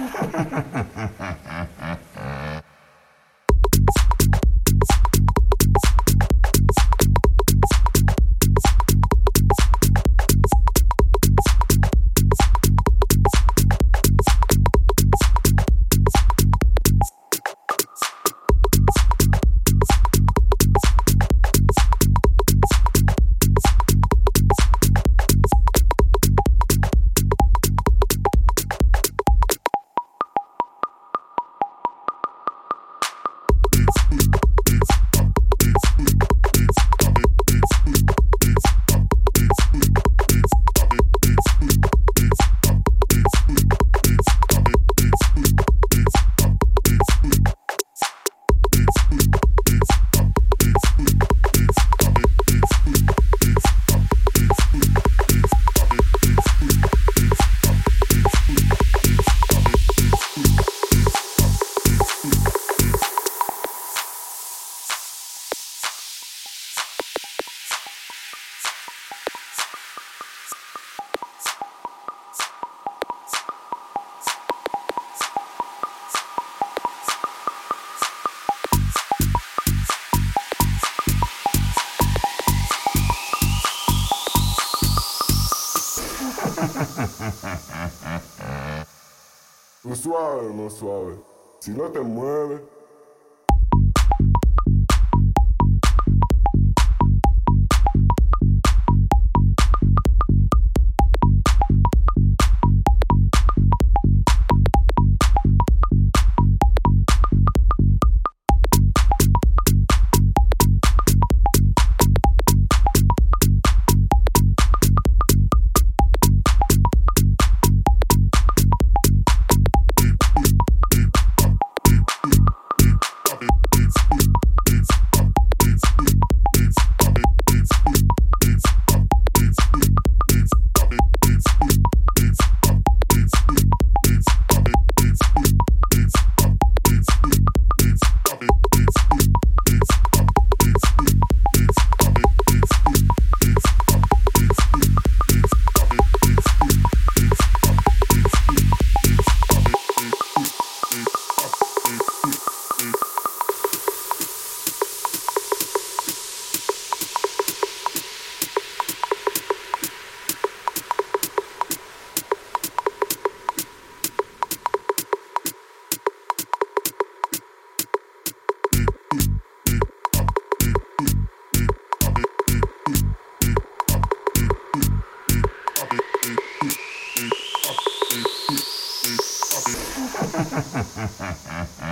ha ha ha ha ha ha Mm-hmm. No suave, no suave. Si no te mueves. Ha ha ha ha ha ha.